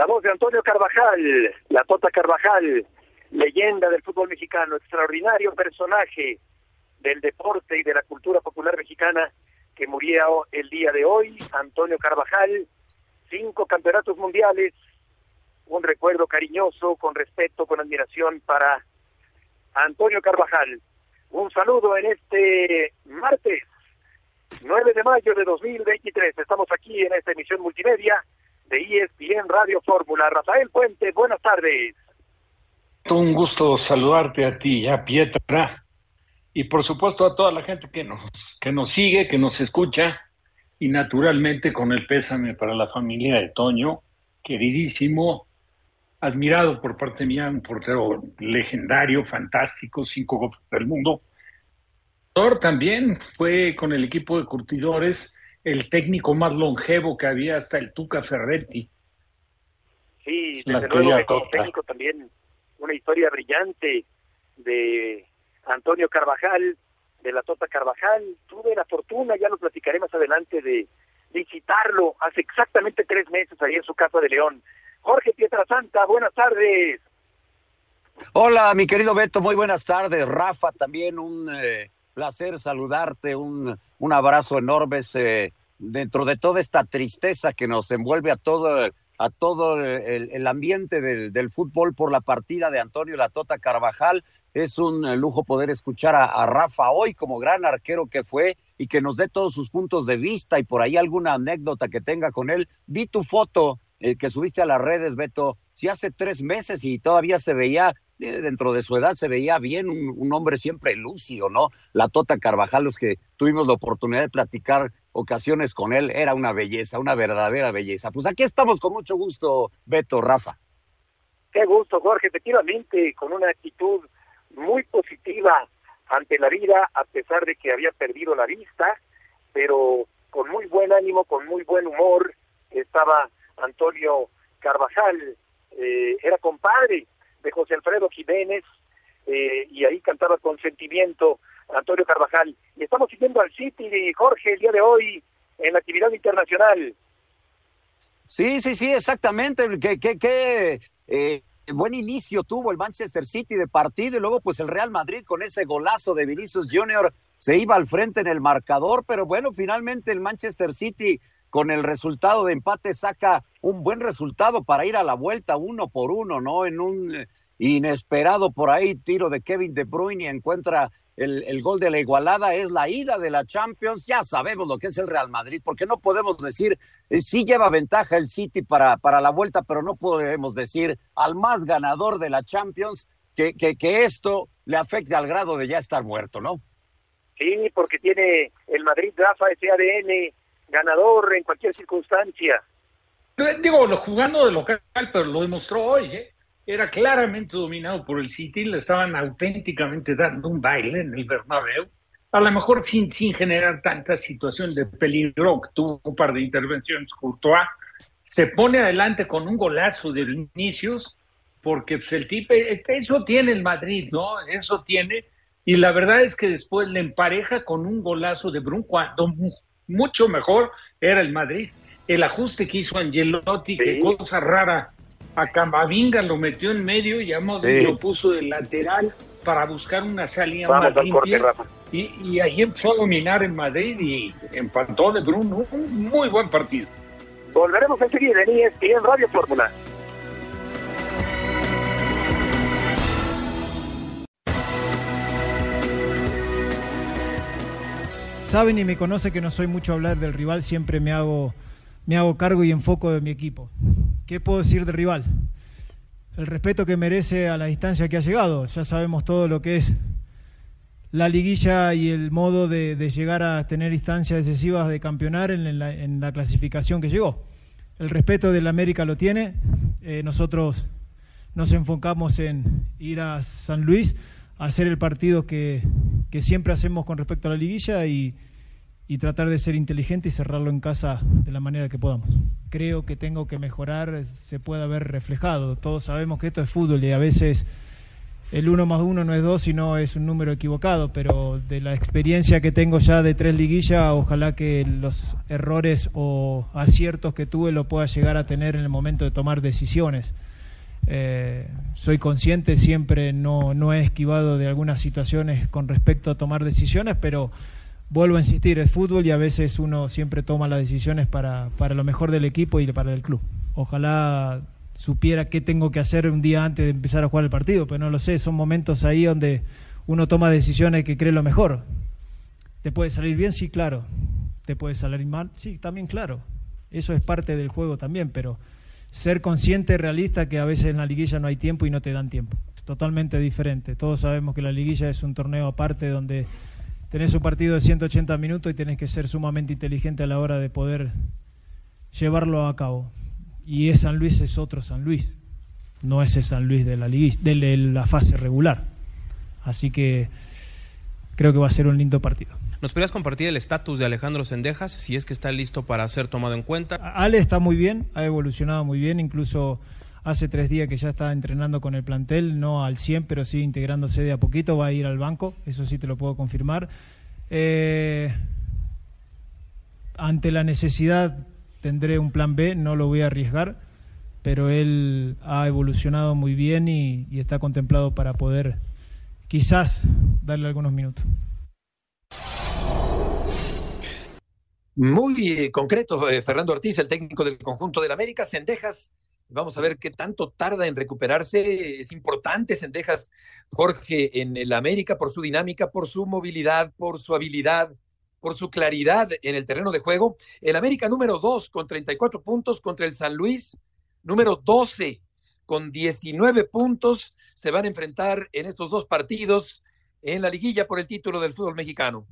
La voz de Antonio Carvajal, la Tota Carvajal, leyenda del fútbol mexicano, extraordinario personaje del deporte y de la cultura popular mexicana que murió el día de hoy, Antonio Carvajal, cinco campeonatos mundiales, un recuerdo cariñoso, con respeto, con admiración para Antonio Carvajal. Un saludo en este martes 9 de mayo de 2023. Estamos aquí en esta emisión multimedia de ESPN Radio Fórmula. Rafael Puente, buenas tardes. Un gusto saludarte a ti, a Pietra, y por supuesto a toda la gente que nos, que nos sigue, que nos escucha, y naturalmente con el pésame para la familia de Toño, queridísimo, admirado por parte mía, un portero legendario, fantástico, cinco copas del mundo. También fue con el equipo de curtidores el técnico más longevo que había hasta el Tuca Ferretti. Sí, desde luego como técnico también una historia brillante de Antonio Carvajal, de la Tota Carvajal. Tuve la fortuna, ya lo platicaré más adelante, de visitarlo hace exactamente tres meses ahí en su casa de León. Jorge Pietrasanta, buenas tardes. Hola, mi querido Beto, muy buenas tardes. Rafa, también un eh, placer saludarte, un, un abrazo enorme dentro de toda esta tristeza que nos envuelve a todo, a todo el, ambiente del, del, fútbol por la partida de Antonio Latota Carvajal. Es un lujo poder escuchar a, Rafa hoy como gran arquero que fue y que nos dé todos sus puntos de vista y por ahí alguna anécdota que tenga con él. Vi tu foto eh, que subiste a las redes, Beto, si hace tres meses y todavía se veía, dentro de su edad, se veía bien, un, hombre siempre lúcido, ¿no? La Tota Carvajal, los que tuvimos la oportunidad de platicar ocasiones con él, era una belleza, una verdadera belleza. Pues aquí estamos con mucho gusto, Beto, Rafa. Qué gusto, Jorge, efectivamente, con una actitud muy positiva ante la vida, a pesar de que había perdido la vista, pero con muy buen ánimo, con muy buen humor, estaba Antonio Carvajal, eh, era compadre de José Alfredo Jiménez, eh, y ahí cantaba con sentimiento Antonio Carvajal. Y estamos siguiendo al City, Jorge, el día de hoy en la actividad internacional. Sí, sí, sí, exactamente. Que, que, que eh, buen inicio tuvo el Manchester City de partido y luego pues el Real Madrid con ese golazo de Vinicius Junior se iba al frente en el marcador, pero bueno, finalmente el Manchester City con el resultado de empate saca un buen resultado para ir a la vuelta uno por uno, ¿no? En un eh, inesperado por ahí tiro de Kevin De Bruyne y encuentra el, el, gol de la igualada, es la ida de la Champions, ya sabemos lo que es el Real Madrid, porque no podemos decir, eh, sí lleva ventaja el City para, para la vuelta, pero no podemos decir al más ganador de la Champions que, que, que esto le afecte al grado de ya estar muerto, ¿no? Sí, porque tiene el Madrid, Rafa, ese ADN ganador en cualquier circunstancia. Digo, lo jugando de local, pero lo demostró hoy, ¿eh? era claramente dominado por el City, le estaban auténticamente dando un baile en el Bernabéu, a lo mejor sin, sin generar tanta situación de peligro, tuvo un par de intervenciones Courtois, se pone adelante con un golazo de inicios, porque pues, el tipo, eso tiene el Madrid, ¿no? Eso tiene, y la verdad es que después le empareja con un golazo de Brun, cuando mucho mejor era el Madrid. El ajuste que hizo Angelotti, qué cosa rara a Camavinga lo metió en medio y a lo puso de lateral para buscar una salida más limpia. y, y, ahí empezó a dominar en Madrid y empató de Bruno. Un muy buen partido. Volveremos enseguida en ESPN Radio Fórmula. Saben y me conoce que no soy mucho a hablar del rival, siempre me hago, me hago cargo y enfoco de mi equipo. ¿Qué puedo decir del rival? El respeto que merece a la distancia que ha llegado. Ya sabemos todo lo que es la liguilla y el modo de, llegar a tener instancias decisivas de campeonar en la, clasificación que llegó. el respeto del América lo tiene. Eh, nosotros nos enfocamos en ir a San Luis a hacer el partido que, que siempre hacemos con respecto a la liguilla y, y tratar de ser inteligente y cerrarlo en casa de la manera que podamos. Creo que tengo que mejorar, se puede haber reflejado. Todos sabemos que esto es fútbol y a veces el uno más uno no es dos, sino es un número equivocado, pero de la experiencia que tengo ya de tres liguillas, ojalá que los errores o aciertos que tuve lo pueda llegar a tener en el momento de tomar decisiones. Eh, soy consciente, siempre no, no he esquivado de algunas situaciones con respecto a tomar decisiones, pero vuelvo a insistir, es fútbol y a veces uno siempre toma las decisiones para, para lo mejor del equipo y para el club. Ojalá supiera qué tengo que hacer un día antes de empezar a jugar el partido, pero no lo sé, son momentos ahí donde uno toma decisiones que cree lo mejor. ¿Te puede salir bien? Sí, claro. ¿Te puede salir mal? Sí, también claro. Eso es parte del juego también, pero ser consciente, realista, que a veces en la liguilla no hay tiempo y no te dan tiempo. Es totalmente diferente. Todos sabemos que la liguilla es un torneo aparte donde tenés un partido de 180 minutos y tenés que ser sumamente inteligente a la hora de poder llevarlo a cabo y es San Luis es otro San Luis, no es el San Luis de la, de la fase regular. Así que creo que va a ser un lindo partido. ¿Nos podrías compartir el estatus de Alejandro Sendejas, si es que está listo para ser tomado en cuenta? Ale está muy bien, ha evolucionado muy bien, incluso hace tres días que ya está entrenando con el plantel, no al 100, pero sí integrándose de a poquito, va a ir al banco, eso sí te lo puedo confirmar. Eh, ante la necesidad tendré un plan B, no lo voy a arriesgar, pero él ha evolucionado muy bien y, está contemplado para poder quizás darle algunos minutos. Muy eh, concreto, eh, Fernando Ortiz, el técnico del conjunto del América. Sendejas, vamos a ver qué tanto tarda en recuperarse. Es importante Sendejas, Jorge, en el América por su dinámica, por su movilidad, por su habilidad, por su claridad en el terreno de juego. El América número 2 con 34 puntos contra el San Luis número 12 con 19 puntos. Se van a enfrentar en estos dos partidos en la liguilla por el título del fútbol mexicano.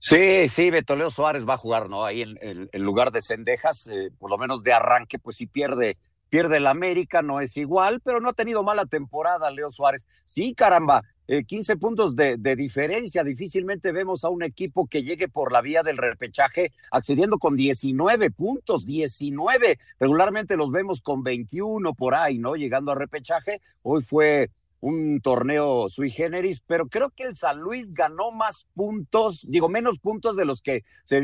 Sí, sí, Betoleo Suárez va a jugar, ¿no? Ahí en, lugar de Cendejas, eh, por lo menos de arranque, pues si pierde, pierde el América, no es igual, pero no ha tenido mala temporada Leo Suárez. Sí, caramba, 15 eh, puntos de, diferencia. Difícilmente vemos a un equipo que llegue por la vía del repechaje accediendo con 19 puntos, 19. Regularmente los vemos con 21 por ahí, ¿no? Llegando a repechaje. Hoy fue un torneo sui generis, pero creo que el San Luis ganó más puntos, digo, menos puntos de los que se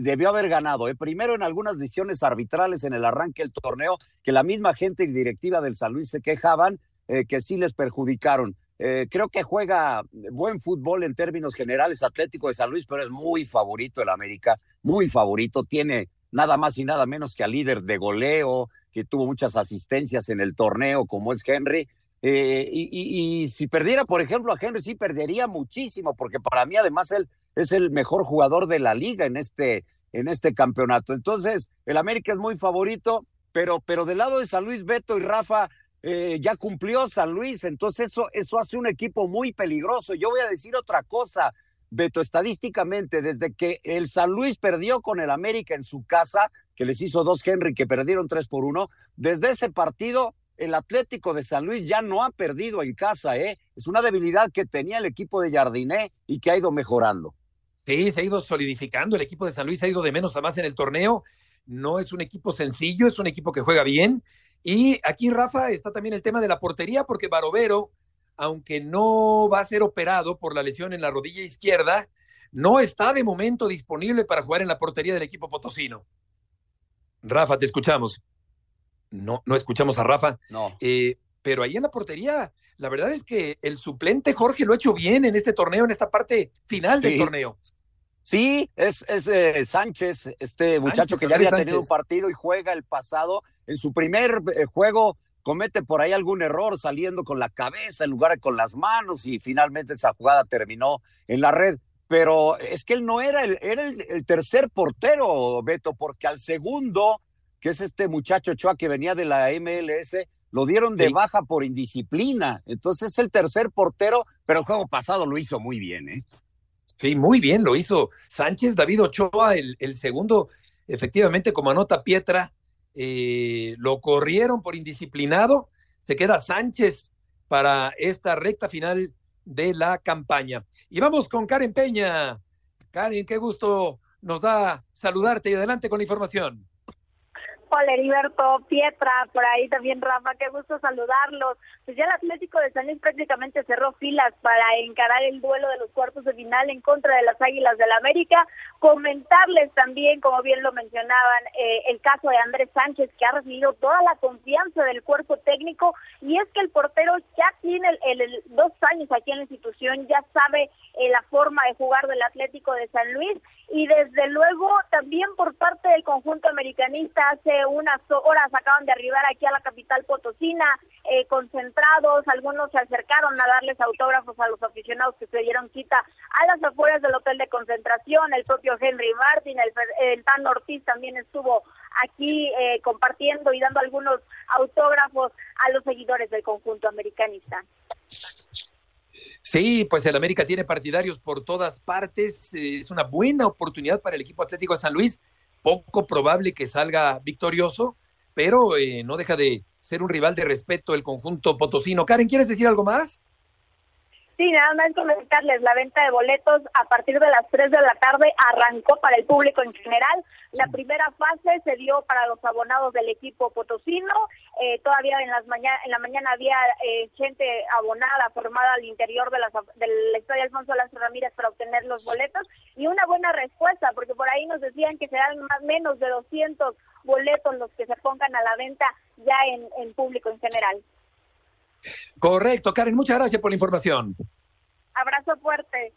debió haber ganado. ¿eh? Primero en algunas decisiones arbitrales en el arranque del torneo, que la misma gente y directiva del San Luis se quejaban, eh, que sí les perjudicaron. Eh, creo que juega buen fútbol en términos generales Atlético de San Luis, pero es muy favorito el América, muy favorito. Tiene nada más y nada menos que al líder de goleo, que tuvo muchas asistencias en el torneo, como es Henry. Eh, y, si perdiera, por ejemplo, a Henry, sí perdería muchísimo, porque para mí además él es el mejor jugador de la liga en este, en este campeonato. Entonces, el América es muy favorito, pero, pero del lado de San Luis, Beto y Rafa, eh, ya cumplió San Luis, entonces eso, eso hace un equipo muy peligroso. Yo voy a decir otra cosa, Beto, estadísticamente, desde que el San Luis perdió con el América en su casa, que les hizo dos Henry, que perdieron tres por uno, desde ese partido el Atlético de San Luis ya no ha perdido en casa, ¿eh? Es una debilidad que tenía el equipo de Jardiné y que ha ido mejorando. Sí, se ha ido solidificando, el equipo de San Luis ha ido de menos a más en el torneo. No es un equipo sencillo, es un equipo que juega bien y aquí, Rafa, está también el tema de la portería, porque Barovero, aunque no va a ser operado por la lesión en la rodilla izquierda, no está de momento disponible para jugar en la portería del equipo potosino. Rafa, te escuchamos. No, no escuchamos a Rafa. No. Eh, pero ahí en la portería, la verdad es que el suplente Jorge lo ha hecho bien en este torneo, en esta parte final del torneo. Sí, es, es eh, Sánchez, este muchacho que ya había tenido un partido y juega el pasado. En su primer eh, juego comete por ahí algún error saliendo con la cabeza en lugar de con las manos y finalmente esa jugada terminó en la red. Pero es que él no era el, era el, tercer portero, Beto, porque al segundo, que es este muchacho Chua que venía de la MLS, lo dieron de baja por indisciplina. Entonces es el tercer portero, pero el juego pasado lo hizo muy bien, ¿eh? Sí, muy bien lo hizo Sánchez, David Ochoa, el, el segundo, efectivamente, como anota Pietra, eh, lo corrieron por indisciplinado, se queda Sánchez para esta recta final de la campaña. Y vamos con Karen Peña. Karen, qué gusto nos da saludarte y adelante con la información. Hola Heriberto, Pietra, por ahí también Rafa, qué gusto saludarlos. Pues ya el Atlético de San Luis prácticamente cerró filas para encarar el duelo de los cuartos de final en contra de las Águilas del la América. Comentarles también, como bien lo mencionaban, eh, el caso de Andrés Sánchez, que ha recibido toda la confianza del cuerpo técnico, y es que el portero ya tiene el, dos años aquí en la institución, ya sabe eh, la forma de jugar del Atlético de San Luis, y desde luego también por parte del conjunto americanista hace unas horas acaban de arribar aquí a la capital potosina, eh, concentrados, algunos se acercaron a darles autógrafos a los aficionados que se dieron cita a las afueras del hotel de concentración, el propio Henry Martin, el, Tan Ortiz también estuvo aquí eh, compartiendo y dando algunos autógrafos a los seguidores del conjunto americanista. Sí, pues el América tiene partidarios por todas partes. Es una buena oportunidad para el equipo Atlético de San Luis poco probable que salga victorioso, pero eh, no deja de ser un rival de respeto el conjunto potosino. Karen, ¿quieres decir algo más? Sí, nada más comentarles, la venta de boletos a partir de las 3 de la tarde arrancó para el público en general. La primera fase se dio para los abonados del equipo potosino. Eh, todavía en, las mañana, en la mañana había eh, gente abonada formada al interior de la, del estadio Alfonso Lázaro Ramírez para obtener los boletos. Y una buena respuesta, porque por ahí nos decían que serán más menos de 200 boletos los que se pongan a la venta ya en, en público en general. Correcto, Karen, muchas gracias por la información. Abrazo fuerte.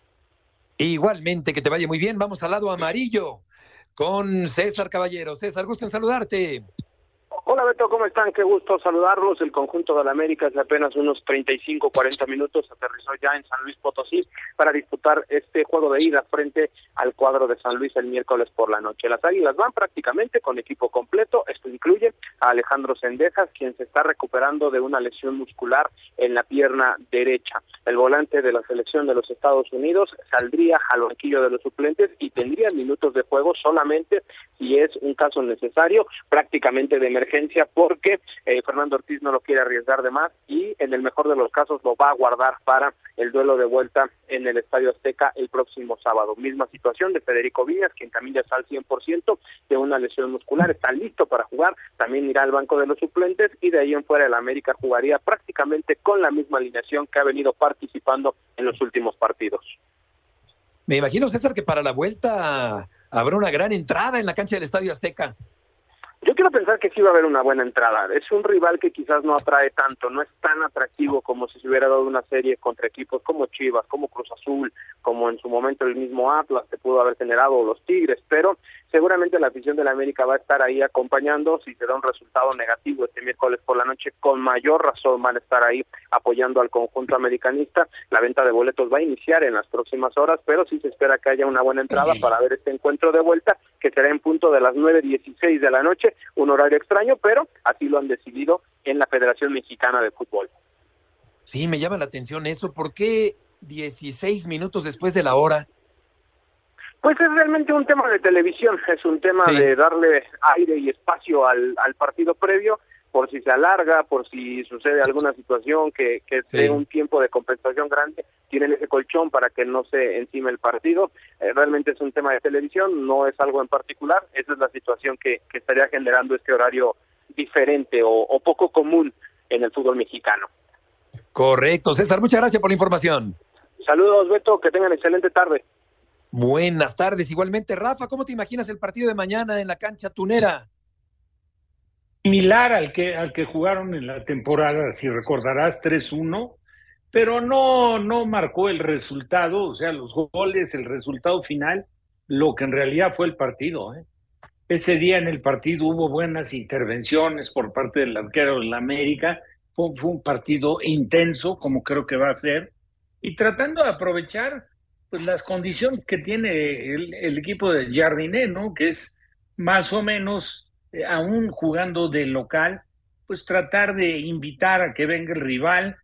Igualmente, que te vaya muy bien. Vamos al lado amarillo con César Caballero. César, gusto en saludarte. Hola Beto, ¿cómo están? Qué gusto saludarlos. El conjunto de la América hace apenas unos 35, 40 minutos aterrizó ya en San Luis Potosí para disputar este juego de ida frente al cuadro de San Luis el miércoles por la noche. Las Águilas van prácticamente con equipo completo. Esto incluye a Alejandro Sendejas, quien se está recuperando de una lesión muscular en la pierna derecha. El volante de la selección de los Estados Unidos saldría al banquillo de los suplentes y tendría minutos de juego solamente si es un caso necesario, prácticamente de emergencia porque eh, Fernando Ortiz no lo quiere arriesgar de más y en el mejor de los casos lo va a guardar para el duelo de vuelta en el Estadio Azteca el próximo sábado. Misma situación de Federico Villas, quien también ya está al 100% de una lesión muscular, está listo para jugar, también irá al banco de los suplentes y de ahí en fuera el América jugaría prácticamente con la misma alineación que ha venido participando en los últimos partidos. Me imagino, César, que para la vuelta habrá una gran entrada en la cancha del Estadio Azteca. Yo quiero pensar que sí va a haber una buena entrada. Es un rival que quizás no atrae tanto, no es tan atractivo como si se hubiera dado una serie contra equipos como Chivas, como Cruz Azul, como en su momento el mismo Atlas que pudo haber generado los Tigres, pero seguramente la afición de la América va a estar ahí acompañando si se da un resultado negativo este miércoles por la noche, con mayor razón van a estar ahí apoyando al conjunto americanista. La venta de boletos va a iniciar en las próximas horas, pero sí se espera que haya una buena entrada para ver este encuentro de vuelta que será en punto de las 9:16 de la noche un horario extraño, pero así lo han decidido en la Federación Mexicana de Fútbol. Sí, me llama la atención eso. ¿Por qué 16 minutos después de la hora? Pues es realmente un tema de televisión, es un tema de darle aire y espacio al, al partido previo por si se alarga, por si sucede alguna situación que, que dé un tiempo de compensación grande, tienen ese colchón para que no se encime el partido. Eh, realmente es un tema de televisión, no es algo en particular, esa es la situación que, que estaría generando este horario diferente o, o poco común en el fútbol mexicano. Correcto, César, muchas gracias por la información. Saludos, Beto, que tengan excelente tarde. Buenas tardes, igualmente. Rafa, ¿cómo te imaginas el partido de mañana en la cancha tunera? similar al que, al que jugaron en la temporada, si recordarás, 3-1, pero no, no marcó el resultado, o sea, los goles, el resultado final, lo que en realidad fue el partido. ¿eh? Ese día en el partido hubo buenas intervenciones por parte del arquero de la América, fue, un partido intenso, como creo que va a ser, y tratando de aprovechar pues, las condiciones que tiene el, el equipo de Jardiné, ¿no? Que es más o menos eh, aún jugando de local, pues tratar de invitar a que venga el rival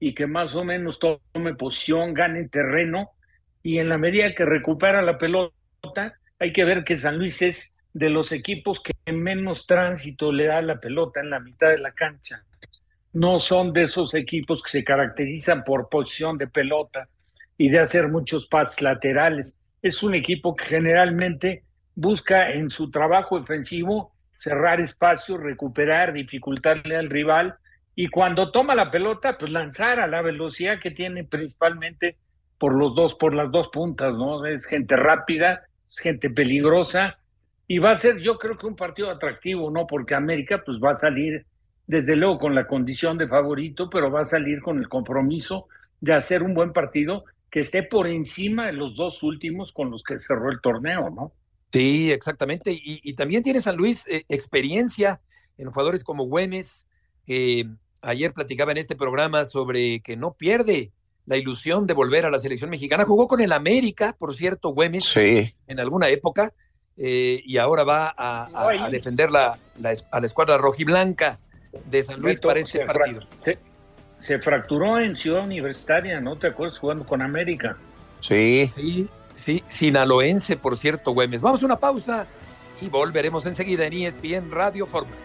y que más o menos tome posición, gane terreno y en la medida que recupera la pelota, hay que ver que San Luis es de los equipos que menos tránsito le da la pelota en la mitad de la cancha. No son de esos equipos que se caracterizan por posición de pelota y de hacer muchos pases laterales. Es un equipo que generalmente busca en su trabajo ofensivo cerrar espacios, recuperar, dificultarle al rival y cuando toma la pelota, pues lanzar a la velocidad que tiene principalmente por los dos, por las dos puntas, ¿no? Es gente rápida, es gente peligrosa y va a ser, yo creo que un partido atractivo, ¿no? Porque América, pues va a salir, desde luego, con la condición de favorito, pero va a salir con el compromiso de hacer un buen partido que esté por encima de los dos últimos con los que cerró el torneo, ¿no? Sí, exactamente. Y, también tiene San Luis eh, experiencia en jugadores como Güemes, que ayer platicaba en este programa sobre que no pierde la ilusión de volver a la selección mexicana. Jugó con el América, por cierto, Güemes, en alguna época, eh, y ahora va a, defender la, a la escuadra rojiblanca de San Luis para este partido. Se, se, fracturó en Ciudad Universitaria, ¿no te acuerdas? Jugando con América. Sí. Sí, Sí, sinaloense, por cierto, Güemes. Vamos a una pausa y volveremos enseguida en ESPN Radio Fórmula.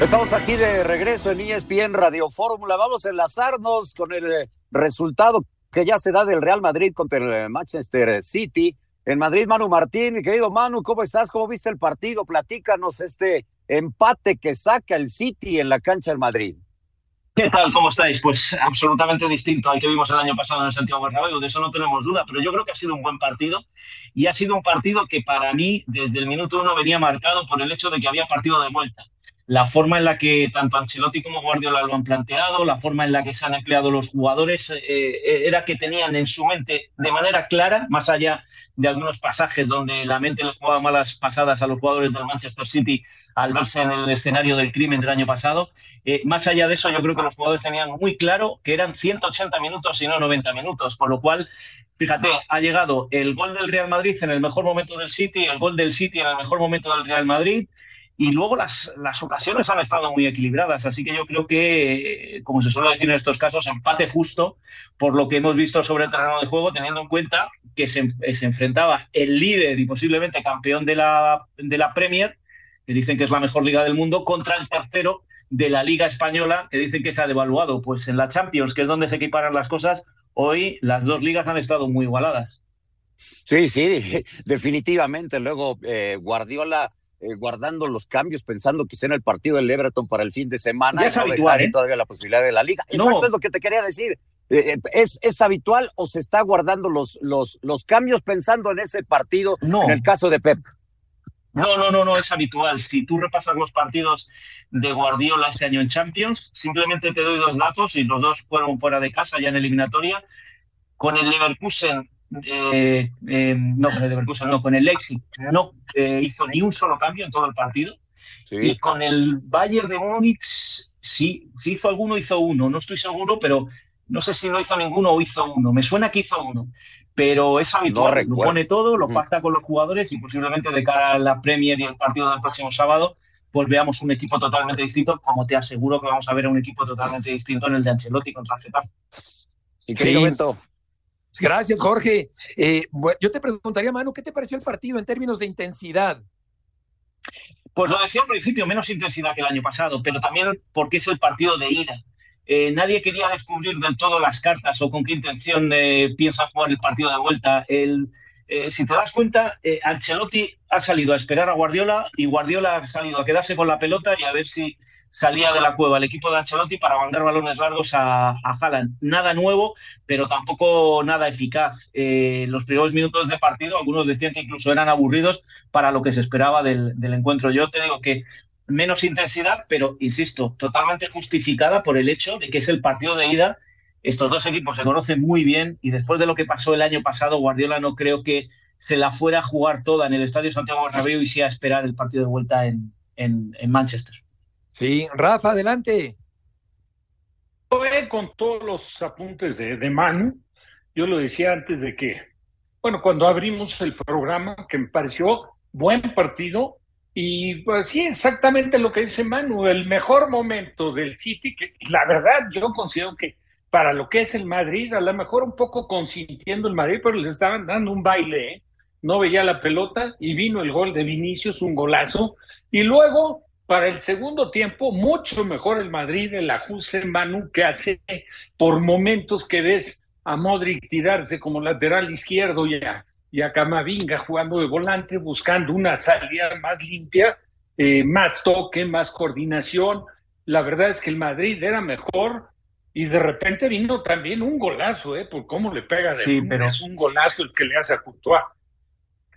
Estamos aquí de regreso en ESPN Radio Fórmula. Vamos a enlazarnos con el resultado que ya se da del Real Madrid contra el eh, Manchester City en Madrid, Manu Martín. Mi querido Manu, ¿cómo estás? ¿Cómo viste el partido? Platícanos este empate que saca el City en la cancha del Madrid. ¿Qué tal? ¿Cómo estáis? Pues absolutamente distinto al que vimos el año pasado en el Santiago Bernabéu, de eso no tenemos duda, pero yo creo que ha sido un buen partido y ha sido un partido que para mí desde el minuto uno venía marcado por el hecho de que había partido de vuelta la forma en la que tanto Ancelotti como Guardiola lo han planteado, la forma en la que se han empleado los jugadores, eh, eh, era que tenían en su mente de manera clara, más allá de algunos pasajes donde la mente les jugaba malas pasadas a los jugadores del Manchester City al verse en el escenario del crimen del año pasado, eh, más allá de eso yo creo que los jugadores tenían muy claro que eran 180 minutos y no 90 minutos, por lo cual Fíjate, ha llegado el gol del Real Madrid en el mejor momento del City, el gol del City en el mejor momento del Real Madrid, y luego las, las ocasiones han estado muy equilibradas, así que yo creo que, como se suele decir en estos casos, empate justo por lo que hemos visto sobre el terreno de juego, teniendo en cuenta que se, se enfrentaba el líder y posiblemente campeón de la, de la Premier, que dicen que es la mejor liga del mundo, contra el tercero de la Liga Española, que dicen que está devaluado. Pues en la Champions, que es donde se equiparan las cosas, hoy las dos ligas han estado muy igualadas. Sí, sí, definitivamente. Luego eh, Guardiola eh, guardando los cambios, pensando quizá en el partido del Everton para el fin de semana. Ya es habitual, ¿eh? todavía la posibilidad de la liga. Exacto, es lo que te quería decir. Eh, ¿Es, ¿Es habitual o se está guardando los, los, los cambios pensando en ese partido no. en el caso de Pep? No, no, no, no es habitual. Si tú repasas los partidos de Guardiola este año en Champions, simplemente te doy dos datos y los dos fueron fuera de casa ya en eliminatoria. Con el Leverkusen eh, eh, no con el Leverkusen, no, con el Leipzig no eh, hizo ni un solo cambio en todo el partido. Y con el Bayern de Múnich, sí, si hizo alguno, hizo uno. No estoy seguro, pero no sé si no hizo ninguno o hizo uno. Me suena que hizo uno. Pero es habitual, lo pone todo, lo mm. pacta con los jugadores y posiblemente de cara a la Premier y el partido del próximo sábado, pues veamos un equipo totalmente distinto, como te aseguro que vamos a ver un equipo totalmente distinto en el de Ancelotti contra Getafe. Increíble. Gracias, Jorge. Eh, yo te preguntaría, Manu, ¿qué te pareció el partido en términos de intensidad? Pues lo decía al principio, menos intensidad que el año pasado, pero también porque es el partido de ida. Eh, nadie quería descubrir del todo las cartas o con qué intención eh, piensa jugar el partido de vuelta. El, eh, si te das cuenta, eh, Ancelotti ha salido a esperar a Guardiola y Guardiola ha salido a quedarse con la pelota y a ver si salía de la cueva el equipo de Ancelotti para mandar balones largos a, a. Nada nuevo, pero tampoco nada eficaz. Eh, los primeros minutos de partido, algunos decían que incluso eran aburridos para lo que se esperaba del, del encuentro. Yo te digo que menos intensidad, pero insisto, totalmente justificada por el hecho de que es el partido de ida estos dos equipos se conocen muy bien y después de lo que pasó el año pasado, Guardiola no creo que se la fuera a jugar toda en el Estadio Santiago Bernabéu y sea a esperar el partido de vuelta en, en, Manchester. Sí, Rafa, adelante. Con todos los apuntes de, de Manu, yo lo decía antes de que, bueno, cuando abrimos el programa, que me pareció buen partido, Y pues sí, exactamente lo que dice Manu, el mejor momento del City, que la verdad yo considero que para lo que es el Madrid, a lo mejor un poco consintiendo el Madrid, pero le estaban dando un baile, ¿eh? no veía la pelota y vino el gol de Vinicius, un golazo, y luego para el segundo tiempo, mucho mejor el Madrid, el ajuste Manu que hace por momentos que ves a Modric tirarse como lateral izquierdo y a, y a Camavinga jugando de volante, buscando una salida más limpia, eh, más toque, más coordinación. La verdad es que el Madrid era mejor y de repente vino también un golazo, ¿eh? Por cómo le pega de Sí, pero- es un golazo el que le hace a Courtois.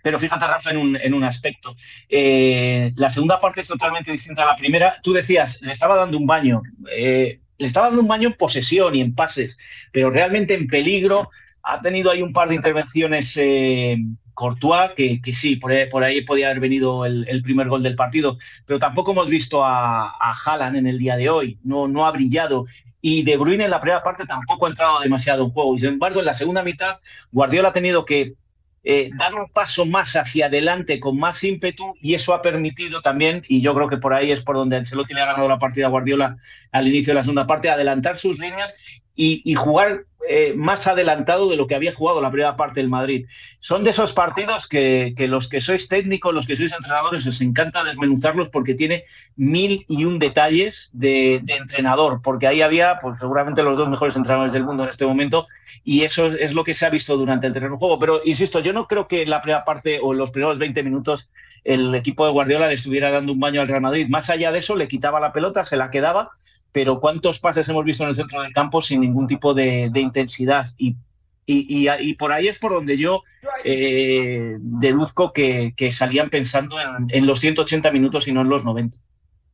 Pero fíjate, Rafa, en un, en un aspecto. Eh, la segunda parte es totalmente distinta a la primera. Tú decías, le estaba dando un baño. Eh, le estaba dando un baño en posesión y en pases, pero realmente en peligro. Ha tenido ahí un par de intervenciones eh, Courtois, que, que sí, por ahí, por ahí podía haber venido el, el primer gol del partido, pero tampoco hemos visto a, a Haaland en el día de hoy. No, no ha brillado. Y De Bruyne en la primera parte tampoco ha entrado demasiado en juego. Y sin embargo, en la segunda mitad, Guardiola ha tenido que eh, dar un paso más hacia adelante con más ímpetu y eso ha permitido también, y yo creo que por ahí es por donde Ancelotti le ha ganado la partida a Guardiola al inicio de la segunda parte, adelantar sus líneas y, jugar eh, más adelantado de lo que había jugado la primera parte del Madrid. Son de esos partidos que, los que sois técnicos, los que sois entrenadores, os encanta desmenuzarlos porque tiene mil y un detalles de, de entrenador, porque ahí había pues, seguramente los dos mejores entrenadores del mundo en este momento y eso es lo que se ha visto durante el terreno de juego. Pero insisto, yo no creo que en la primera parte o en los primeros 20 minutos el equipo de Guardiola le estuviera dando un baño al Real Madrid. Más allá de eso, le quitaba la pelota, se la quedaba, pero ¿cuántos pases hemos visto en el centro del campo sin ningún tipo de, de intensidad? Y, y, y, y por ahí es por donde yo eh, deduzco que, que salían pensando en, en los 180 minutos y no en los 90.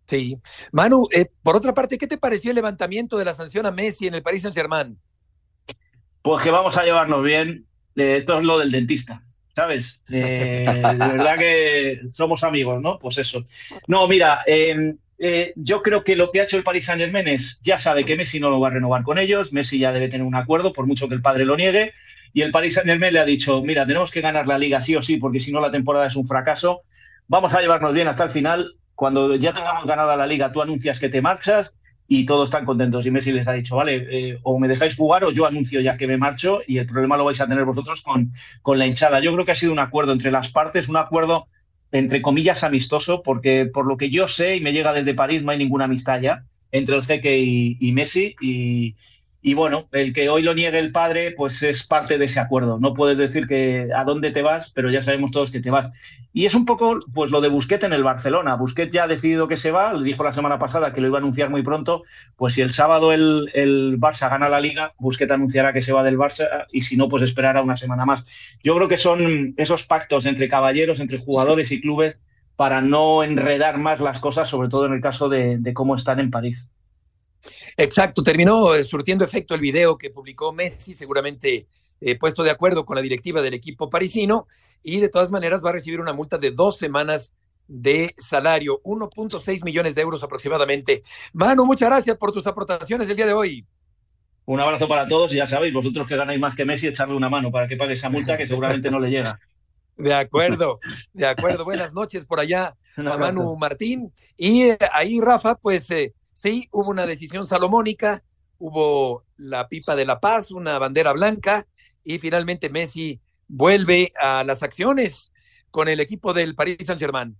Sí. Manu, eh, por otra parte, ¿qué te pareció el levantamiento de la sanción a Messi en el Paris Saint-Germain? Pues que vamos a llevarnos bien. Eh, esto es lo del dentista, ¿sabes? Eh, de verdad que somos amigos, ¿no? Pues eso. No, mira, eh, eh, yo creo que lo que ha hecho el Paris Saint Germain es, ya sabe que Messi no lo va a renovar con ellos, Messi ya debe tener un acuerdo, por mucho que el padre lo niegue, y el Paris Saint Germain le ha dicho, mira, tenemos que ganar la liga sí o sí, porque si no la temporada es un fracaso, vamos a llevarnos bien hasta el final, cuando ya tengamos ganada la liga, tú anuncias que te marchas y todos están contentos. Y Messi les ha dicho, vale, eh, o me dejáis jugar o yo anuncio ya que me marcho y el problema lo vais a tener vosotros con, con la hinchada. Yo creo que ha sido un acuerdo entre las partes, un acuerdo entre comillas amistoso, porque por lo que yo sé y me llega desde París no hay ninguna amistad ya entre el jeque y, y Messi y, y bueno, el que hoy lo niegue el padre, pues es parte de ese acuerdo. No puedes decir que a dónde te vas, pero ya sabemos todos que te vas. Y es un poco pues lo de Busquets en el Barcelona. Busquets ya ha decidido que se va, le dijo la semana pasada que lo iba a anunciar muy pronto. Pues si el sábado el, el Barça gana la liga, Busquets anunciará que se va del Barça y si no, pues esperará una semana más. Yo creo que son esos pactos entre caballeros, entre jugadores y clubes para no enredar más las cosas, sobre todo en el caso de, de cómo están en París. Exacto, terminó eh, surtiendo efecto el video que publicó Messi, seguramente eh, puesto de acuerdo con la directiva del equipo parisino, y de todas maneras va a recibir una multa de dos semanas de salario, 1.6 millones de euros aproximadamente. Manu, muchas gracias por tus aportaciones el día de hoy. Un abrazo para todos y ya sabéis, vosotros que ganáis más que Messi, echarle una mano para que pague esa multa que seguramente no le llega. De acuerdo, de acuerdo. Buenas noches por allá a. Manu Martín. Y eh, ahí, Rafa, pues eh, sí, hubo una decisión salomónica, hubo la pipa de la paz, una bandera blanca, y finalmente Messi vuelve a las acciones con el equipo del Paris Saint-Germain.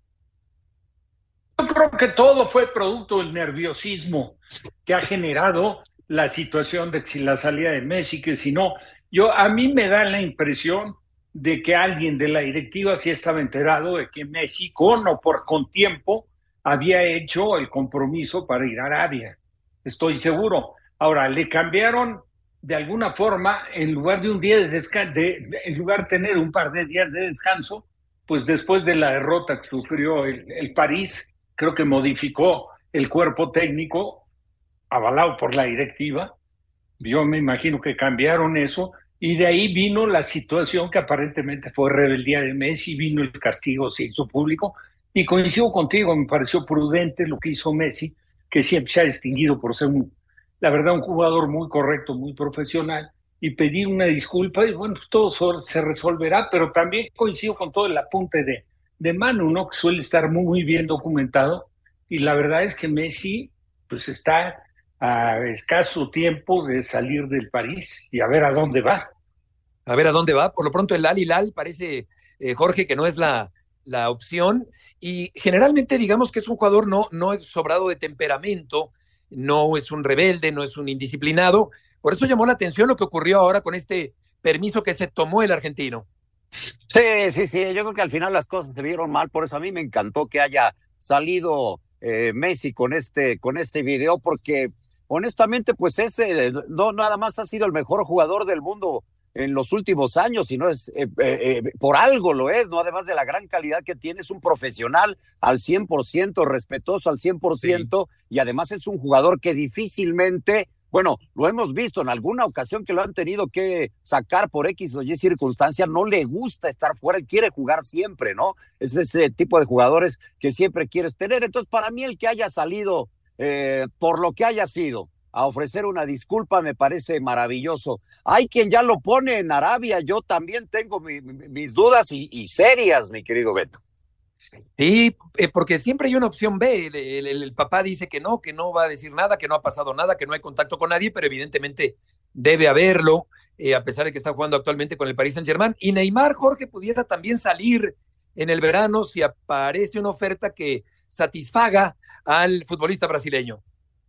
Yo creo que todo fue producto del nerviosismo que ha generado la situación de la salida de Messi, que si no, yo a mí me da la impresión de que alguien de la directiva sí estaba enterado de que Messi con o por con tiempo había hecho el compromiso para ir a Arabia. Estoy seguro. Ahora le cambiaron de alguna forma en lugar de un día de descanso, en lugar de tener un par de días de descanso, pues después de la derrota que sufrió el, el París, creo que modificó el cuerpo técnico avalado por la directiva. Yo me imagino que cambiaron eso y de ahí vino la situación que aparentemente fue rebeldía de Messi, vino el castigo, se hizo público y coincido contigo, me pareció prudente lo que hizo Messi, que siempre se ha distinguido por ser, un, la verdad, un jugador muy correcto, muy profesional y pedir una disculpa y bueno, pues todo se resolverá, pero también coincido con todo el apunte de, de mano, ¿no? Que suele estar muy bien documentado. Y la verdad es que Messi, pues está a escaso tiempo de salir del París y a ver a dónde va. A ver a dónde va. Por lo pronto el Al Hilal parece, eh, Jorge, que no es la, la opción. Y generalmente digamos que es un jugador no, no es sobrado de temperamento, no es un rebelde, no es un indisciplinado. Por eso llamó la atención lo que ocurrió ahora con este permiso que se tomó el argentino. Sí, sí, sí, yo creo que al final las cosas se vieron mal, por eso a mí me encantó que haya salido eh, Messi con este, con este video, porque honestamente, pues ese no nada más ha sido el mejor jugador del mundo en los últimos años, sino es eh, eh, por algo lo es, ¿no? Además de la gran calidad que tiene, es un profesional al 100%, respetuoso al 100%, y además es un jugador que difícilmente bueno, lo hemos visto en alguna ocasión que lo han tenido que sacar por X o Y circunstancia, no le gusta estar fuera, él quiere jugar siempre, ¿no? Es ese tipo de jugadores que siempre quieres tener. Entonces, para mí el que haya salido eh, por lo que haya sido a ofrecer una disculpa me parece maravilloso. Hay quien ya lo pone en Arabia, yo también tengo mis dudas y serias, mi querido Beto. Sí, eh, porque siempre hay una opción B. El, papá dice que no, que no va a decir nada, que no ha pasado nada, que no hay contacto con nadie, pero evidentemente debe haberlo, eh, a pesar de que está jugando actualmente con el Paris Saint Germain. Y Neymar, Jorge, pudiera también salir en el verano si aparece una oferta que satisfaga al futbolista brasileño.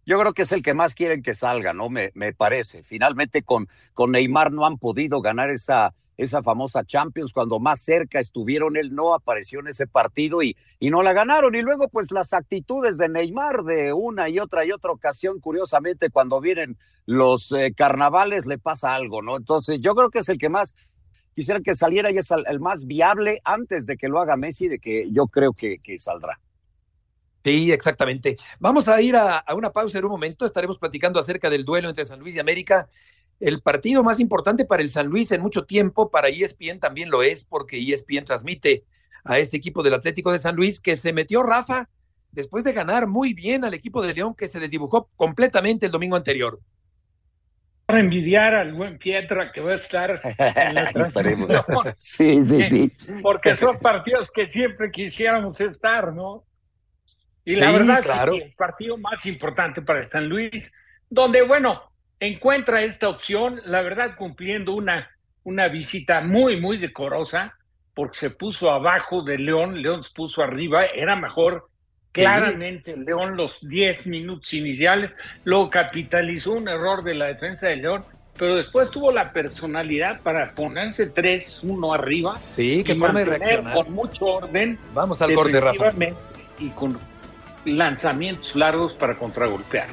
Yo creo que es el que más quieren que salga, ¿no? Me, me parece. Finalmente con, con Neymar no han podido ganar esa, esa famosa Champions, cuando más cerca estuvieron, él no apareció en ese partido y, y no la ganaron. Y luego, pues las actitudes de Neymar de una y otra y otra ocasión, curiosamente, cuando vienen los eh, carnavales, le pasa algo, ¿no? Entonces, yo creo que es el que más quisiera que saliera y es el, más viable antes de que lo haga Messi, de que yo creo que, que saldrá. Sí, exactamente. Vamos a ir a, a, una pausa en un momento. Estaremos platicando acerca del duelo entre San Luis y América el partido más importante para el San Luis en mucho tiempo, para ESPN también lo es, porque ESPN transmite a este equipo del Atlético de San Luis, que se metió Rafa después de ganar muy bien al equipo de León, que se desdibujó completamente el domingo anterior. Para envidiar al buen Pietra que va a estar en la Sí, sí, sí. Porque son partidos que siempre quisiéramos estar, ¿no? Y la verdad es que el partido más importante para el San Luis, donde, bueno, encuentra esta opción, la verdad cumpliendo una, una visita muy, muy decorosa, porque se puso abajo de León, León se puso arriba, era mejor claramente León los 10 minutos iniciales, luego capitalizó un error de la defensa de León, pero después tuvo la personalidad para ponerse 3-1 arriba. Sí, que forma de reaccionar. Con mucho orden. Vamos al corte, Rafa. Y con lanzamientos largos para contragolpear.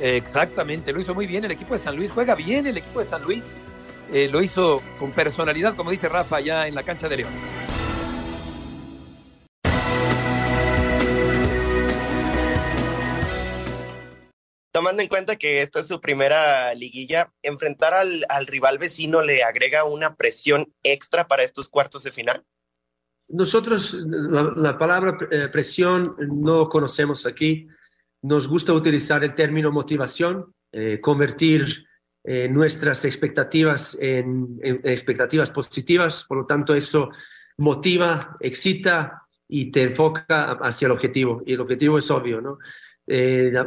Exactamente, lo hizo muy bien el equipo de San Luis, juega bien el equipo de San Luis, eh, lo hizo con personalidad, como dice Rafa, ya en la cancha de León. Tomando en cuenta que esta es su primera liguilla, enfrentar al, rival vecino le agrega una presión extra para estos cuartos de final. Nosotros la, palabra eh, presión no conocemos aquí nos gusta utilizar el término motivación, eh, convertir eh, nuestras expectativas en, expectativas positivas, por lo tanto eso motiva, excita y te enfoca hacia el objetivo. Y el objetivo es obvio, ¿no?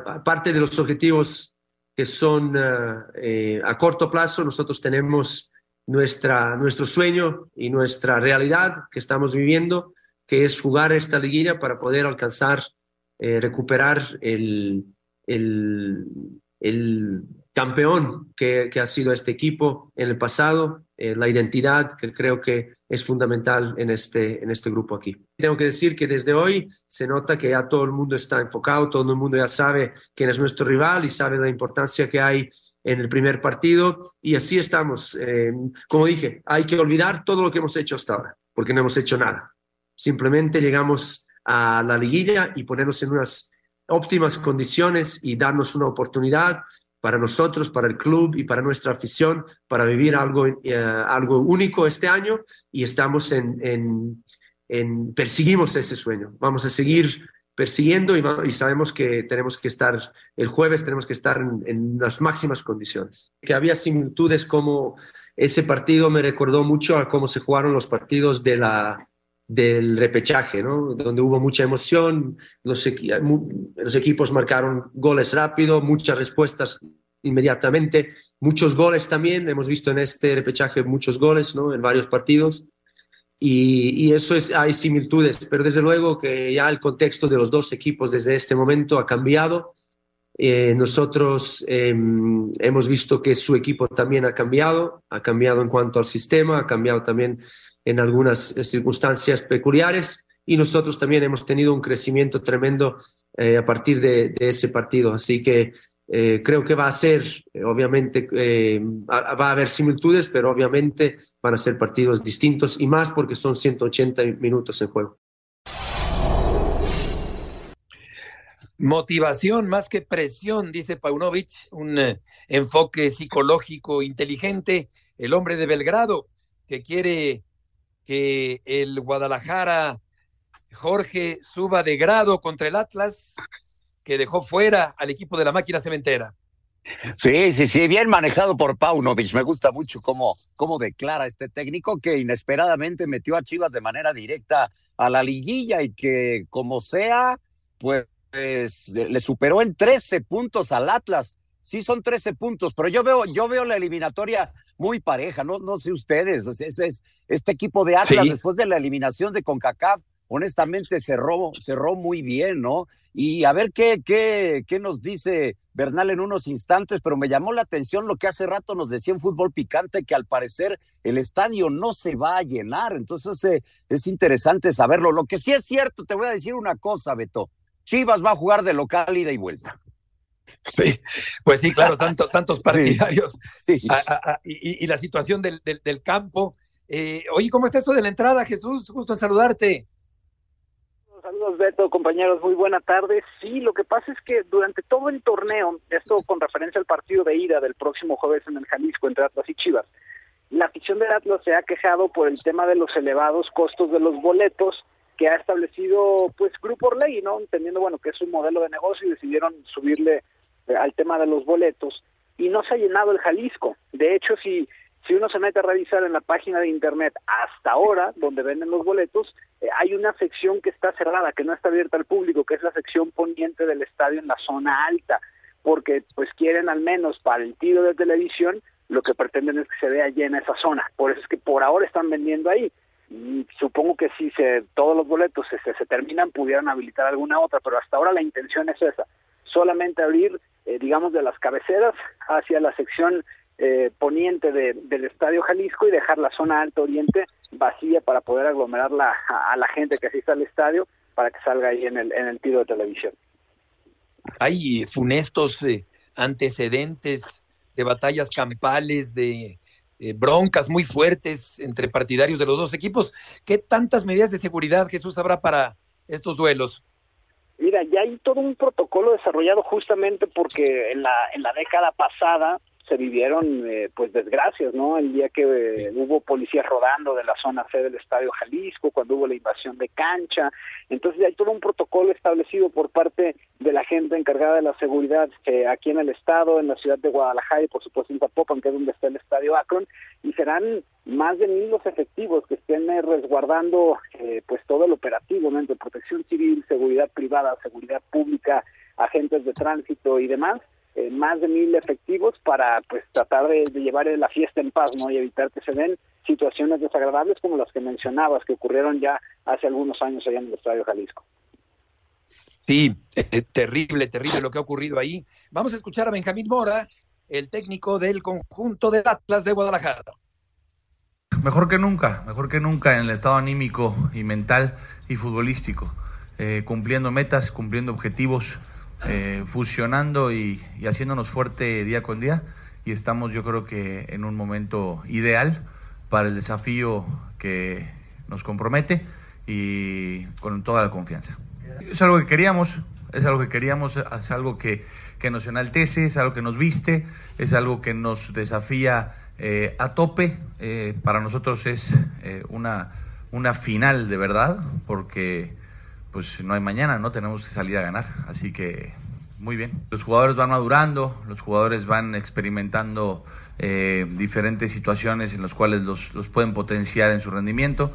Aparte de los objetivos que son a corto plazo, nosotros tenemos nuestra, nuestro sueño y nuestra realidad que estamos viviendo, que es jugar esta liguilla para poder alcanzar eh, recuperar el, el, campeón que, que, ha sido este equipo en el pasado, eh, la identidad que creo que es fundamental en este, en este grupo aquí. Tengo que decir que desde hoy se nota que ya todo el mundo está enfocado, todo el mundo ya sabe quién es nuestro rival y sabe la importancia que hay en el primer partido y así estamos. Eh, como dije, hay que olvidar todo lo que hemos hecho hasta ahora, porque no hemos hecho nada. Simplemente llegamos a la liguilla y ponernos en unas óptimas condiciones y darnos una oportunidad para nosotros, para el club y para nuestra afición, para vivir algo, eh, algo único este año y estamos en, en, perseguimos ese sueño. Vamos a seguir persiguiendo y, sabemos que tenemos que estar, el jueves tenemos que estar en, en, las máximas condiciones. Que había similitudes como ese partido me recordó mucho a cómo se jugaron los partidos de la del repechaje, ¿no? donde hubo mucha emoción, los, los equipos marcaron goles rápido, muchas respuestas inmediatamente, muchos goles también, hemos visto en este repechaje muchos goles ¿no? en varios partidos y, eso es, hay similitudes, pero desde luego que ya el contexto de los dos equipos desde este momento ha cambiado. Eh, nosotros em, hemos visto que su equipo también ha cambiado, ha cambiado en cuanto al sistema, ha cambiado también en algunas circunstancias peculiares y nosotros también hemos tenido un crecimiento tremendo eh, a partir de, ese partido. Así que eh, creo que va a ser, eh, obviamente, va a haber similitudes, pero obviamente van a ser partidos distintos y más porque son 180 minutos en juego. Motivación más que presión, dice Paunovic, un enfoque psicológico inteligente, el hombre de Belgrado que quiere que el Guadalajara, Jorge, suba de grado contra el Atlas, que dejó fuera al equipo de la máquina cementera. Sí, sí, sí, bien manejado por Paunovic. Me gusta mucho cómo, cómo declara este técnico que inesperadamente metió a Chivas de manera directa a la liguilla y que como sea, pues le superó en 13 puntos al Atlas. Sí, son 13 puntos, pero yo veo, yo veo la eliminatoria muy pareja, no, no sé ustedes, es, este equipo de Atlas después de la eliminación de CONCACAF, honestamente cerró, cerró muy bien, ¿no? Y a ver qué, qué, qué nos dice Bernal en unos instantes, pero me llamó la atención lo que hace rato nos decía en fútbol picante, que al parecer el estadio no se va a llenar, entonces eh, es interesante saberlo. Lo que sí es cierto, te voy a decir una cosa, Beto, Chivas va a jugar de local ida y vuelta. Sí, pues sí, claro, tanto, tantos partidarios y, la situación del, del, campo. Eh, oye, ¿cómo está esto de la entrada, Jesús? Gusto en saludarte. Saludos, Beto, compañeros, muy buena tarde. Sí, lo que pasa es que durante todo el torneo, esto con referencia al partido de ida del próximo jueves en el Jalisco entre Atlas y Chivas, la afición del Atlas se ha quejado por el tema de los elevados costos de los boletos que ha establecido pues Grupo Orley, ¿no? Entendiendo, bueno, que es un modelo de negocio y decidieron subirle al tema de los boletos y no se ha llenado el Jalisco. De hecho, si, si uno se mete a revisar en la página de internet hasta ahora, donde venden los boletos, eh, hay una sección que está cerrada, que no está abierta al público, que es la sección poniente del estadio en la zona alta, porque pues quieren al menos para el tiro de televisión, lo que pretenden es que se vea llena esa zona. Por eso es que por ahora están vendiendo ahí. Y supongo que si se, todos los boletos se, se terminan, pudieran habilitar alguna otra, pero hasta ahora la intención es esa, solamente abrir eh, digamos, de las cabeceras hacia la sección eh, poniente del Estadio Jalisco y dejar la zona alto oriente vacía para poder aglomerar a, la gente que asista al estadio para que salga ahí en el, en el tiro de televisión. Hay funestos eh, antecedentes de batallas campales, de broncas muy fuertes entre partidarios de los dos equipos. ¿Qué tantas medidas de seguridad, Jesús, habrá para estos duelos? Mira, ya hay todo un protocolo desarrollado justamente porque en la, en la década pasada se vivieron eh, pues desgracias, ¿no? El día que eh, hubo policías rodando de la zona C del Estadio Jalisco, cuando hubo la invasión de cancha, entonces hay todo un protocolo establecido por parte de la gente encargada de la seguridad eh, aquí en el estado, en la ciudad de Guadalajara y por supuesto en Zapopan, que es donde está el Estadio Akron, y serán más de mil los efectivos que estén resguardando pues todo el operativo, ¿no? Entre protección civil, seguridad privada, seguridad pública, agentes de tránsito y demás, eh, más de mil efectivos para pues tratar de, llevar la fiesta en paz no y evitar que se den situaciones desagradables como las que mencionabas que ocurrieron ya hace algunos años allá en el Estadio Jalisco. Sí, eh, terrible, terrible lo que ha ocurrido ahí. Vamos a escuchar a Benjamín Mora, el técnico del conjunto de Atlas de Guadalajara. Mejor que nunca, mejor que nunca en el estado anímico y mental y futbolístico, eh, cumpliendo metas, cumpliendo objetivos, eh, fusionando y, haciéndonos fuerte día con día y estamos yo creo que en un momento ideal para el desafío que nos compromete y con toda la confianza. Es algo que queríamos, es algo que queríamos, es algo que, que nos enaltece, es algo que nos viste, es algo que nos desafía eh, a tope. Eh, para nosotros es una, una final de verdad, porque pues no hay mañana, ¿no? Tenemos que salir a ganar. Así que muy bien. Los jugadores van madurando, los jugadores van experimentando eh, diferentes situaciones en las cuales los, pueden potenciar en su rendimiento.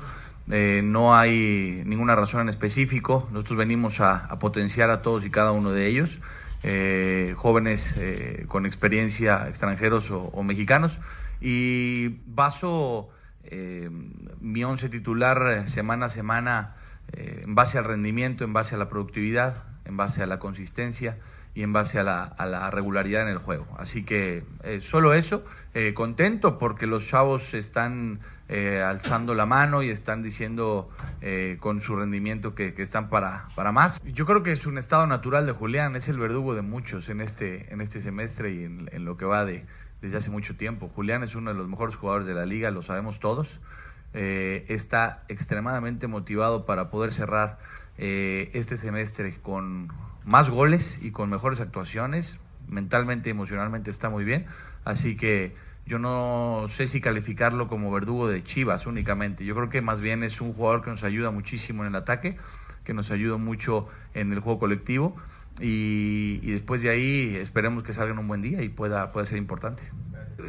Eh, no hay ninguna razón en específico. Nosotros venimos a, potenciar a todos y cada uno de ellos, eh, jóvenes eh, con experiencia, extranjeros o, mexicanos. Y baso mi once titular semana a semana en base al rendimiento, en base a la productividad, en base a la consistencia y en base a la, regularidad en el juego. Así que solo eso, contento porque los chavos están eh, alzando la mano y están diciendo eh, con su rendimiento que, están para, para más. Yo creo que es un estado natural de Julián, es el verdugo de muchos en este, en este semestre y en, lo que va de, desde hace mucho tiempo. Julián es uno de los mejores jugadores de la liga, lo sabemos todos. Eh, está extremadamente motivado para poder cerrar este semestre con más goles y con mejores actuaciones. Mentalmente y emocionalmente está muy bien. Así que yo no sé si calificarlo como verdugo de Chivas únicamente. Yo creo que más bien es un jugador que nos ayuda muchísimo en el ataque, que nos ayuda mucho en el juego colectivo y, después de ahí esperemos que salga en un buen día y pueda, pueda ser importante.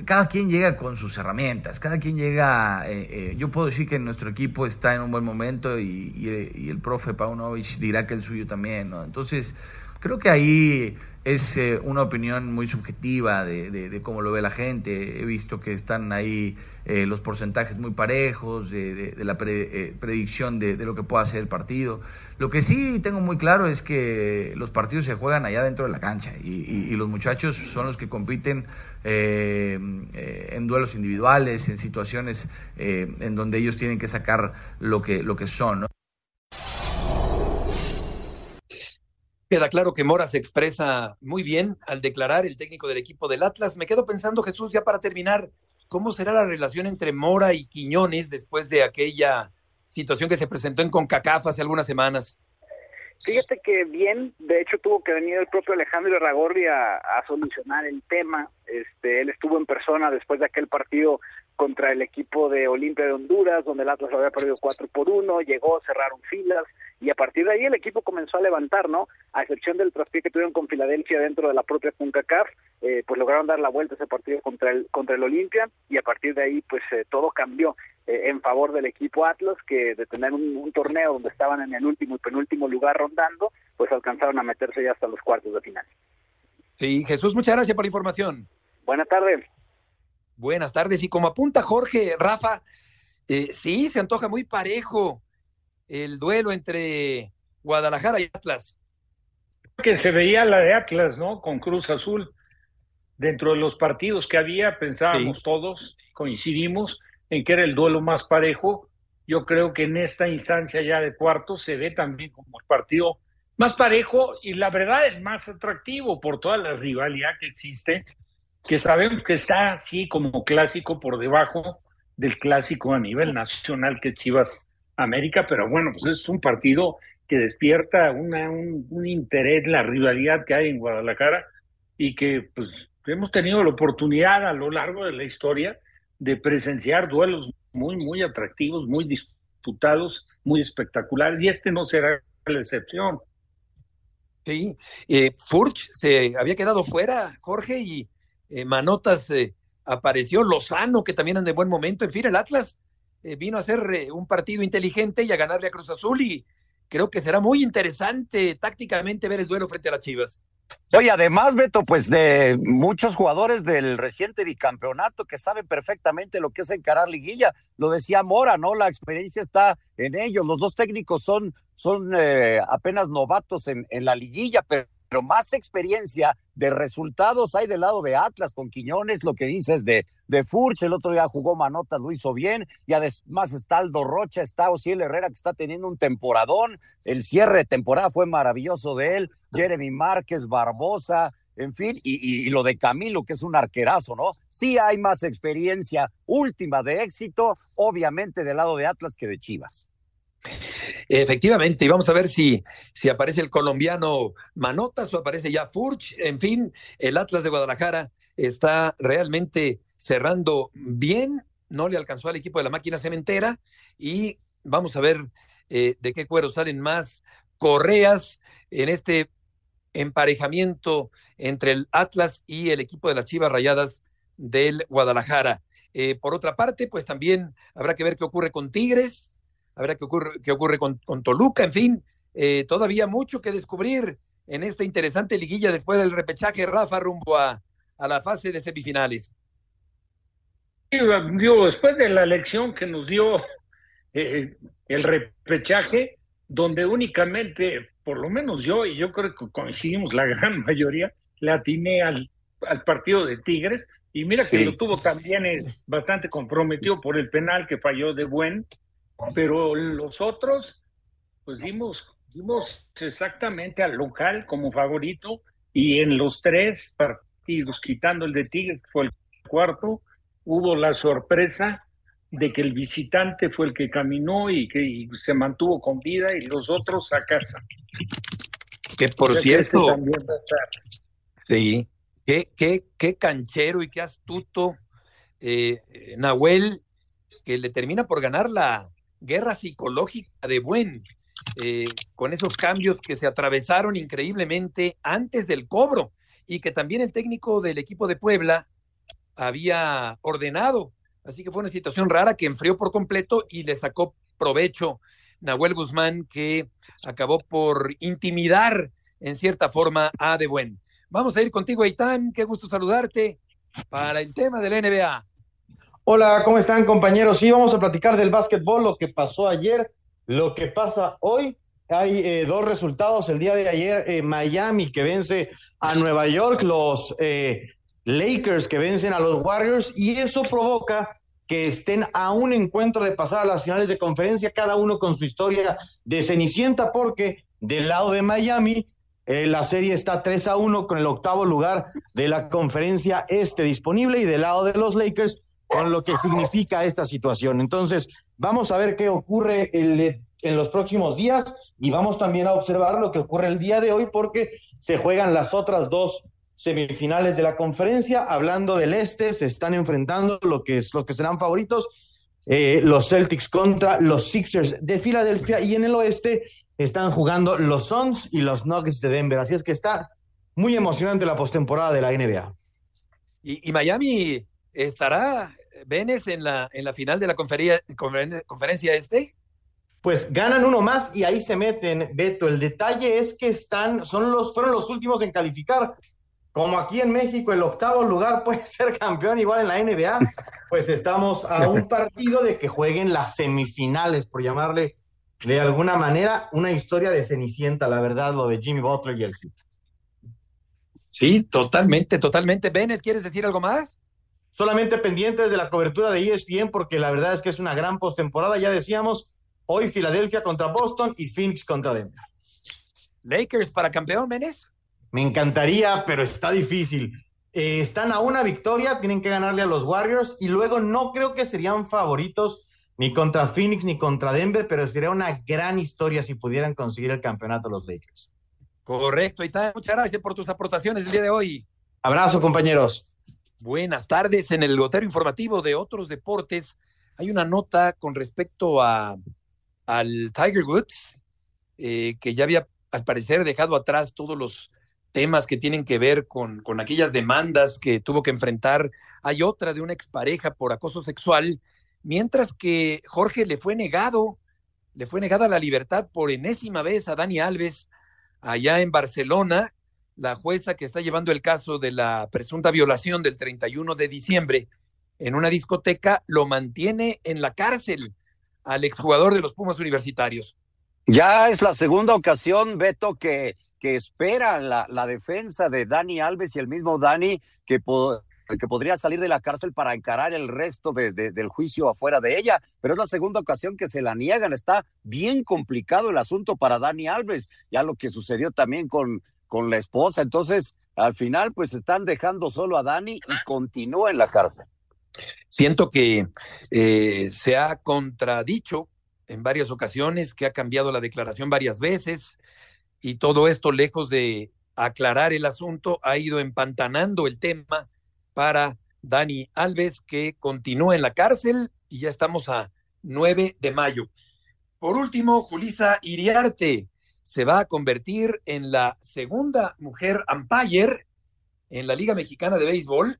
Cada quien llega con sus herramientas, cada quien llega, eh, eh, yo puedo decir que nuestro equipo está en un buen momento y, y el profe Paunovic dirá que el suyo también, ¿no? Entonces, creo que ahí es eh, una opinión muy subjetiva de, cómo lo ve la gente. He visto que están ahí eh, los porcentajes muy parejos de, la eh, predicción de, lo que pueda ser el partido. Lo que sí tengo muy claro es que los partidos se juegan allá dentro de la cancha y, los muchachos son los que compiten en duelos individuales, en situaciones en donde ellos tienen que sacar lo que, lo que son. Queda claro que Mora se expresa muy bien al declarar el técnico del equipo del Atlas. Me quedo pensando, Jesús, ya para terminar, ¿cómo será la relación entre Mora y Quiñones después de aquella situación que se presentó en CONCACAF hace algunas semanas? Fíjate que bien, de hecho tuvo que venir el propio Alejandro Ragorri a, solucionar el tema. Este, él estuvo en persona después de aquel partido contra el equipo de Olimpia de Honduras, donde el Atlas había perdido 4 por 1, llegó, cerraron filas, y a partir de ahí el equipo comenzó a levantar, ¿no? A excepción del traspié que tuvieron con Filadelfia dentro de la propia CONCACAF, eh, pues lograron dar la vuelta ese partido contra el contra el Olimpia y a partir de ahí pues eh, todo cambió eh, en favor del equipo Atlas que de tener un, torneo donde estaban en el último y penúltimo lugar rondando, pues alcanzaron a meterse ya hasta los cuartos de final. Sí, Jesús, muchas gracias por la información. Buenas tardes. Buenas tardes y como apunta Jorge, Rafa, sí, se antoja muy parejo el duelo entre Guadalajara y Atlas. Que se veía la de Atlas, ¿no? Con Cruz Azul. Dentro de los partidos que había, pensábamos todos, coincidimos en que era el duelo más parejo. Yo creo que en esta instancia ya de cuartos se ve también como el partido más parejo y la verdad es más atractivo por toda la rivalidad que existe, que sabemos que está así como clásico por debajo del clásico a nivel nacional que Chivas América, pero bueno, pues es un partido que despierta una, un, interés, la rivalidad que hay en Guadalajara y que pues hemos tenido la oportunidad a lo largo de la historia de presenciar duelos muy, muy atractivos, muy disputados, muy espectaculares y este no será la excepción. Sí, eh, Furch se había quedado fuera, Jorge, y eh, Manotas eh, apareció, Lozano, que también anda de buen momento, en fin, el Atlas eh, vino a hacer eh, un partido inteligente y a ganarle a Cruz Azul y creo que será muy interesante tácticamente ver el duelo frente a las Chivas. Oye, además, Beto, pues de muchos jugadores del reciente bicampeonato que saben perfectamente lo que es encarar liguilla. Lo decía Mora, ¿no? La experiencia está en ellos. Los dos técnicos son, son eh, apenas novatos en, en la liguilla, pero pero más experiencia de resultados hay del lado de Atlas con Quiñones, lo que dices de, de Furch, el otro día jugó Manotas, lo hizo bien, y además está Aldo Rocha, está Osiel Herrera que está teniendo un temporadón, el cierre de temporada fue maravilloso de él, Jeremy Márquez, Barbosa, en fin, y, y, lo de Camilo, que es un arquerazo, ¿no? Sí hay más experiencia última de éxito, obviamente del lado de Atlas que de Chivas. Efectivamente, y vamos a ver si, si aparece el colombiano Manotas o aparece ya Furch. En fin, el Atlas de Guadalajara está realmente cerrando bien, no le alcanzó al equipo de la máquina cementera y vamos a ver eh, de qué cuero salen más correas en este emparejamiento entre el Atlas y el equipo de las Chivas Rayadas del Guadalajara. Eh, por otra parte, pues también habrá que ver qué ocurre con Tigres, a ver qué ocurre, qué ocurre con, con Toluca, en fin, eh, todavía mucho que descubrir en esta interesante liguilla después del repechaje Rafa rumbo a, a la fase de semifinales. Digo, después de la elección que nos dio eh, el repechaje, donde únicamente, por lo menos yo, y yo creo que coincidimos la gran mayoría, le atiné al, al partido de Tigres, y mira que lo tuvo también eh, bastante comprometido por el penal que falló de buen, pero los otros, pues vimos, vimos exactamente al local como favorito, y en los tres partidos, quitando el de Tigres, que fue el cuarto, hubo la sorpresa de que el visitante fue el que caminó y que se mantuvo con vida y los otros a casa. Que por cierto, sí, qué, qué, qué canchero y qué astuto eh, Nahuel, que le termina por ganar la guerra psicológica de Buen, eh, con esos cambios que se atravesaron increíblemente antes del cobro y que también el técnico del equipo de Puebla había ordenado. Así que fue una situación rara que enfrió por completo y le sacó provecho Nahuel Guzmán, que acabó por intimidar en cierta forma a De Buen. Vamos a ir contigo, Aitán. Qué gusto saludarte para el tema del NBA. Hola, ¿cómo están, compañeros? Sí, vamos a platicar del básquetbol, lo que pasó ayer, lo que pasa hoy. Hay eh, dos resultados el día de ayer. Eh, Miami que vence a Nueva York, los eh, Lakers que vencen a los Warriors y eso provoca que estén a un encuentro de pasar a las finales de conferencia, cada uno con su historia de Cenicienta, porque del lado de Miami eh, la serie está 3 a 1 con el octavo lugar de la conferencia este disponible y del lado de los Lakers con lo que significa esta situación. Entonces, vamos a ver qué ocurre en los próximos días y vamos también a observar lo que ocurre el día de hoy porque se juegan las otras dos semifinales de la conferencia. Hablando del este, se están enfrentando lo que, es, lo que serán favoritos, eh, los Celtics contra los Sixers de Filadelfia y en el oeste están jugando los Suns y los Nuggets de Denver. Así es que está muy emocionante la postemporada de la NBA. Y, Miami estará, Venes, en la, en la final de la conferencia, conferencia este. Pues ganan uno más y ahí se meten, Beto. El detalle es que están, son los, fueron los últimos en calificar como aquí en México el octavo lugar puede ser campeón igual en la NBA, pues estamos a un partido de que jueguen las semifinales, por llamarle de alguna manera una historia de Cenicienta, la verdad, lo de Jimmy Butler y el Heat. Sí, totalmente, totalmente. Benes, ¿quieres decir algo más? Solamente pendientes de la cobertura de ESPN, porque la verdad es que es una gran postemporada. Ya decíamos, hoy Filadelfia contra Boston y Phoenix contra Denver. Lakers para campeón, Benes. Me encantaría, pero está difícil. Eh, están a una victoria, tienen que ganarle a los Warriors y luego no creo que serían favoritos ni contra Phoenix ni contra Denver, pero sería una gran historia si pudieran conseguir el campeonato los Lakers. Correcto, y muchas gracias por tus aportaciones el día de hoy. Abrazo, compañeros. Buenas tardes. En el gotero informativo de otros deportes hay una nota con respecto a al Tiger Woods, eh, que ya había al parecer dejado atrás todos los temas que tienen que ver con, con aquellas demandas que tuvo que enfrentar. Hay otra de una expareja por acoso sexual, mientras que Jorge le fue negado, le fue negada la libertad por enésima vez a Dani Alves allá en Barcelona. La jueza que está llevando el caso de la presunta violación del 31 de diciembre en una discoteca lo mantiene en la cárcel al exjugador de los Pumas Universitarios. Ya es la segunda ocasión, Beto, que, que espera la, la defensa de Dani Alves y el mismo Dani que, que podría salir de la cárcel para encarar el resto de, del juicio afuera de ella, pero es la segunda ocasión que se la niegan. Está bien complicado el asunto para Dani Alves, ya lo que sucedió también con, con la esposa. Entonces, al final, pues están dejando solo a Dani y continúa en la cárcel. Siento que eh, se ha contradicho en varias ocasiones, que ha cambiado la declaración varias veces y todo esto, lejos de aclarar el asunto, ha ido empantanando el tema para Dani Alves, que continúa en la cárcel y ya estamos a 9 de mayo. Por último, Julisa Iriarte se va a convertir en la segunda mujer umpire en la Liga Mexicana de Béisbol.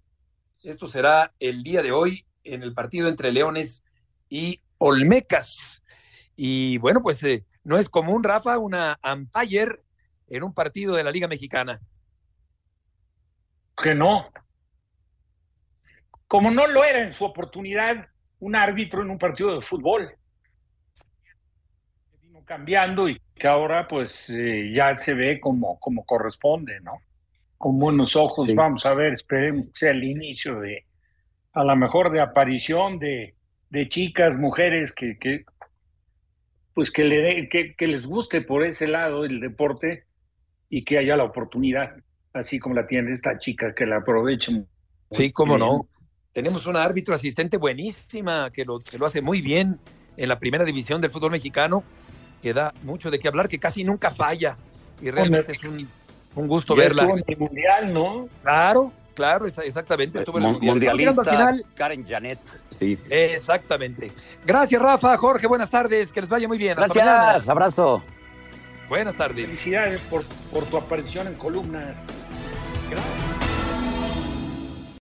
Esto será el día de hoy en el partido entre Leones y Olmecas Y bueno, pues eh, no es común, Rafa, una umpire en un partido de la Liga Mexicana. Que no. Como no lo era en su oportunidad un árbitro en un partido de fútbol. Vino cambiando y que ahora pues eh, ya se ve como, como corresponde, ¿no? Con buenos ojos, Sí. vamos a ver, esperemos que sea el inicio de, a lo mejor de aparición de, de chicas, mujeres que, que pues que, le dé- que, que les guste por ese lado el deporte y que haya la oportunidad, así como la tiene esta chica, que la aprovechen. Sí, cómo bien. no. Tenemos una árbitro asistente buenísima que lo, que lo hace muy bien en la primera división del fútbol mexicano, que da mucho de qué hablar, que casi nunca falla. Y realmente es un, un gusto Ya verla. estuvo en el mundial, ¿no? Claro, claro, exactamente. Estuvo en el Mun- mundial. Mundialista al final. Karen Janet. Sí. Exactamente. Gracias, Rafa, Jorge, buenas tardes. Que les vaya muy bien. Hasta Gracias, mañana. abrazo. Buenas tardes. Felicidades por, por tu aparición en columnas. Gracias.